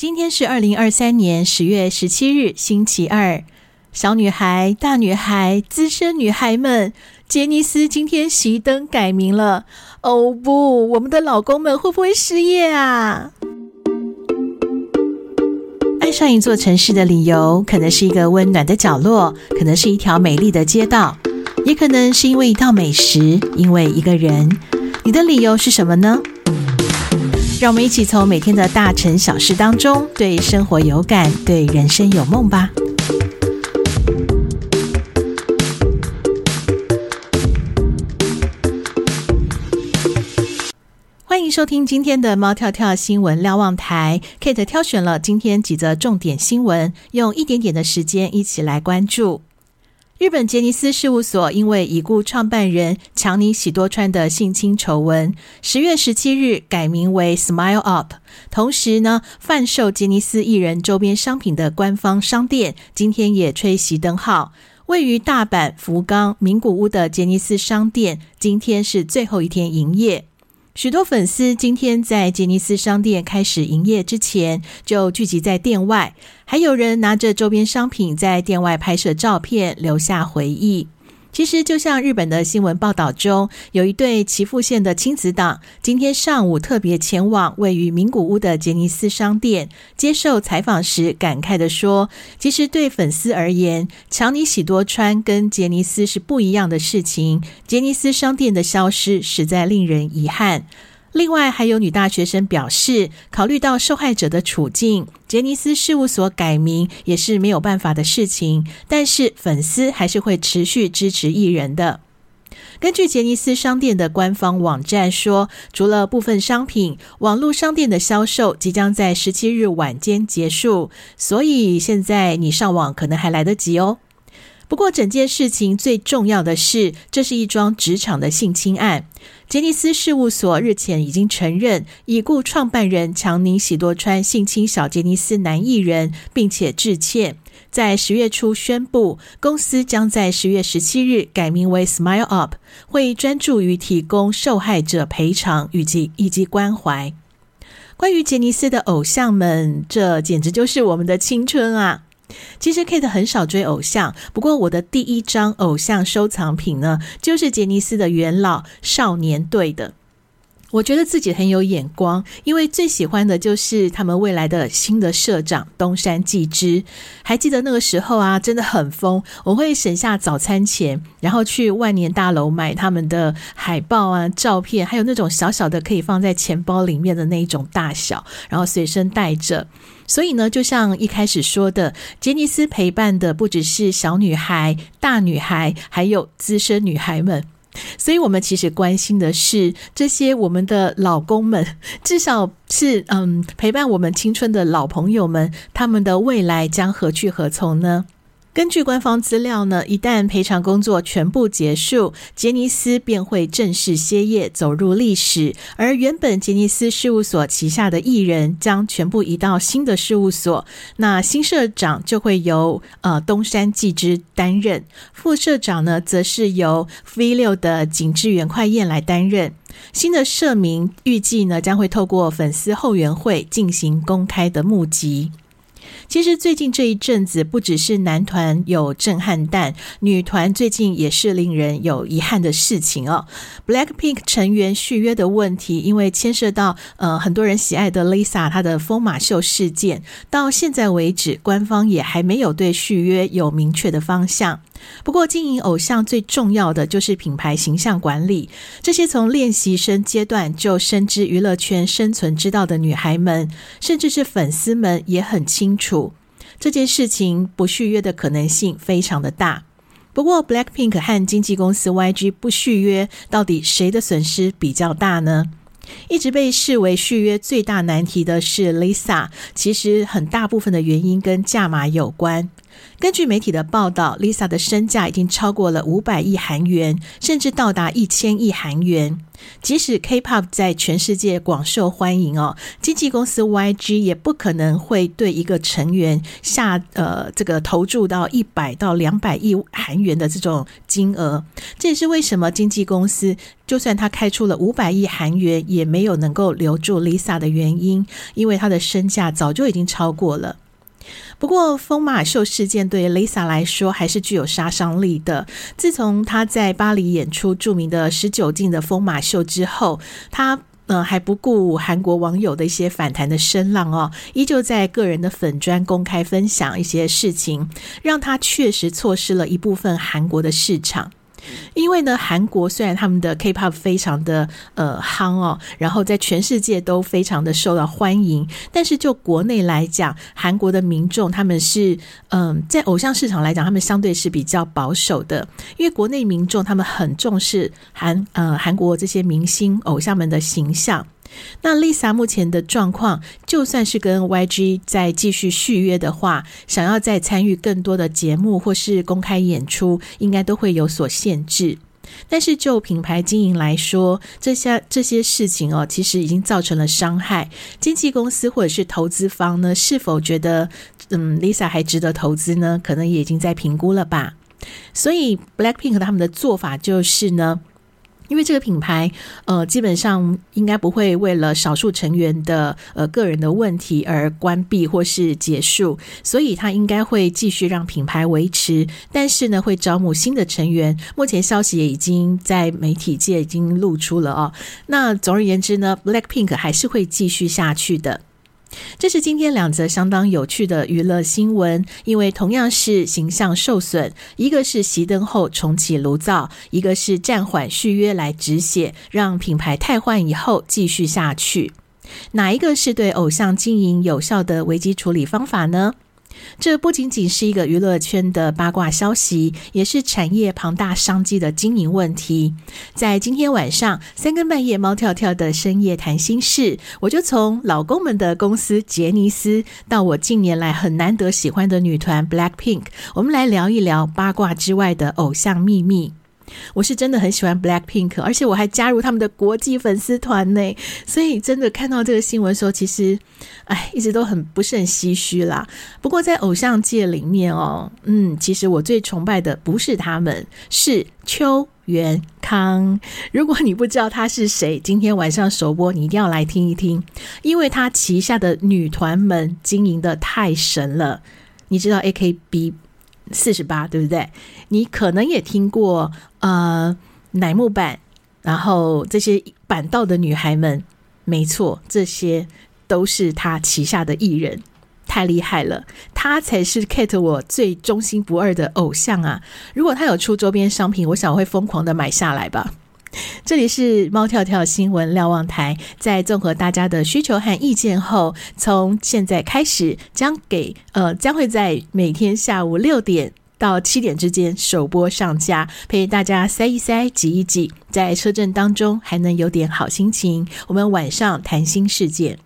今天是二零二三年十月十七日，星期二。小女孩、大女孩、资深女孩们，杰尼斯今天熄灯改名了。哦不，我们的老公们会不会失业啊？爱上一座城市的理由，可能是一个温暖的角落，可能是一条美丽的街道，也可能是因为一道美食，因为一个人。你的理由是什么呢？让我们一起从每天的大城小事当中，对生活有感，对人生有梦吧。欢迎收听今天的猫跳跳新闻瞭望台，Kate 挑选了今天几则重点新闻，用一点点的时间一起来关注。日本杰尼斯事务所因为已故创办人强尼喜多川的性侵丑闻，十月十七日改名为 Smile Up。同时呢，贩售杰尼斯艺人周边商品的官方商店今天也吹熄灯号。位于大阪、福冈、名古屋的杰尼斯商店今天是最后一天营业。许多粉丝今天在杰尼斯商店开始营业之前就聚集在店外，还有人拿着周边商品在店外拍摄照片，留下回忆。其实，就像日本的新闻报道中，有一对岐阜县的亲子党，今天上午特别前往位于名古屋的杰尼斯商店接受采访时，感慨地说：“其实对粉丝而言，强尼喜多川跟杰尼斯是不一样的事情。杰尼斯商店的消失，实在令人遗憾。”另外，还有女大学生表示，考虑到受害者的处境，杰尼斯事务所改名也是没有办法的事情。但是，粉丝还是会持续支持艺人的。根据杰尼斯商店的官方网站说，除了部分商品，网络商店的销售即将在十七日晚间结束，所以现在你上网可能还来得及哦。不过，整件事情最重要的是，这是一桩职场的性侵案。杰尼斯事务所日前已经承认，已故创办人强尼喜多川性侵小杰尼斯男艺人，并且致歉。在十月初宣布，公司将在十月十七日改名为 Smile Up，会专注于提供受害者赔偿以及以及关怀。关于杰尼斯的偶像们，这简直就是我们的青春啊！其实 Kate 很少追偶像，不过我的第一张偶像收藏品呢，就是杰尼斯的元老少年队的。我觉得自己很有眼光，因为最喜欢的就是他们未来的新的社长东山纪之。还记得那个时候啊，真的很疯，我会省下早餐钱，然后去万年大楼买他们的海报啊、照片，还有那种小小的可以放在钱包里面的那一种大小，然后随身带着。所以呢，就像一开始说的，杰尼斯陪伴的不只是小女孩、大女孩，还有资深女孩们。所以，我们其实关心的是这些我们的老公们，至少是嗯陪伴我们青春的老朋友们，他们的未来将何去何从呢？根据官方资料呢，一旦赔偿工作全部结束，杰尼斯便会正式歇业，走入历史。而原本杰尼斯事务所旗下的艺人将全部移到新的事务所，那新社长就会由呃东山纪之担任，副社长呢则是由 V 六的井之原快彦来担任。新的社名预计呢将会透过粉丝后援会进行公开的募集。其实最近这一阵子，不只是男团有震撼弹，女团最近也是令人有遗憾的事情哦。Blackpink 成员续约的问题，因为牵涉到呃很多人喜爱的 Lisa 她的疯马秀事件，到现在为止，官方也还没有对续约有明确的方向。不过，经营偶像最重要的就是品牌形象管理。这些从练习生阶段就深知娱乐圈生存之道的女孩们，甚至是粉丝们，也很清楚这件事情不续约的可能性非常的大。不过，Blackpink 和经纪公司 YG 不续约，到底谁的损失比较大呢？一直被视为续约最大难题的是 Lisa，其实很大部分的原因跟价码有关。根据媒体的报道，Lisa 的身价已经超过了五百亿韩元，甚至到达一千亿韩元。即使 K-pop 在全世界广受欢迎哦，经纪公司 YG 也不可能会对一个成员下呃这个投注到一百到两百亿韩元的这种金额。这也是为什么经纪公司就算他开出了五百亿韩元，也没有能够留住 Lisa 的原因，因为他的身价早就已经超过了。不过，疯马秀事件对 Lisa 来说还是具有杀伤力的。自从她在巴黎演出著名的十九禁的疯马秀之后，她呃还不顾韩国网友的一些反弹的声浪哦，依旧在个人的粉专公开分享一些事情，让她确实错失了一部分韩国的市场。因为呢，韩国虽然他们的 K-pop 非常的呃夯哦，然后在全世界都非常的受到欢迎，但是就国内来讲，韩国的民众他们是嗯、在偶像市场来讲，他们相对是比较保守的，因为国内民众他们很重视韩呃韩国这些明星偶像们的形象。那 Lisa 目前的状况，就算是跟 YG 再继续续约的话，想要再参与更多的节目或是公开演出，应该都会有所限制。但是就品牌经营来说，这些这些事情哦，其实已经造成了伤害。经纪公司或者是投资方呢，是否觉得嗯 Lisa 还值得投资呢？可能也已经在评估了吧。所以 Blackpink 他们的做法就是呢。因为这个品牌，呃，基本上应该不会为了少数成员的呃个人的问题而关闭或是结束，所以它应该会继续让品牌维持，但是呢，会招募新的成员。目前消息也已经在媒体界已经露出了哦。那总而言之呢，Blackpink 还是会继续下去的。这是今天两则相当有趣的娱乐新闻，因为同样是形象受损，一个是熄灯后重启炉灶，一个是暂缓续约来止血，让品牌汰换以后继续下去。哪一个是对偶像经营有效的危机处理方法呢？这不仅仅是一个娱乐圈的八卦消息，也是产业庞大商机的经营问题。在今天晚上三更半夜，猫跳跳的深夜谈心事，我就从老公们的公司杰尼斯，到我近年来很难得喜欢的女团 Blackpink，我们来聊一聊八卦之外的偶像秘密。我是真的很喜欢 Blackpink，而且我还加入他们的国际粉丝团呢。所以真的看到这个新闻的时候，其实，哎，一直都很不是很唏嘘啦。不过在偶像界里面哦，嗯，其实我最崇拜的不是他们，是秋元康。如果你不知道他是谁，今天晚上首播你一定要来听一听，因为他旗下的女团们经营的太神了。你知道 AKB？四十八，对不对？你可能也听过，呃，乃木坂，然后这些板道的女孩们，没错，这些都是他旗下的艺人，太厉害了，他才是 Kate 我最忠心不二的偶像啊！如果他有出周边商品，我想我会疯狂的买下来吧。这里是猫跳跳新闻瞭望台，在综合大家的需求和意见后，从现在开始将给呃将会在每天下午六点到七点之间首播上架，陪大家塞一塞、挤一挤，在车震当中还能有点好心情。我们晚上谈新事件。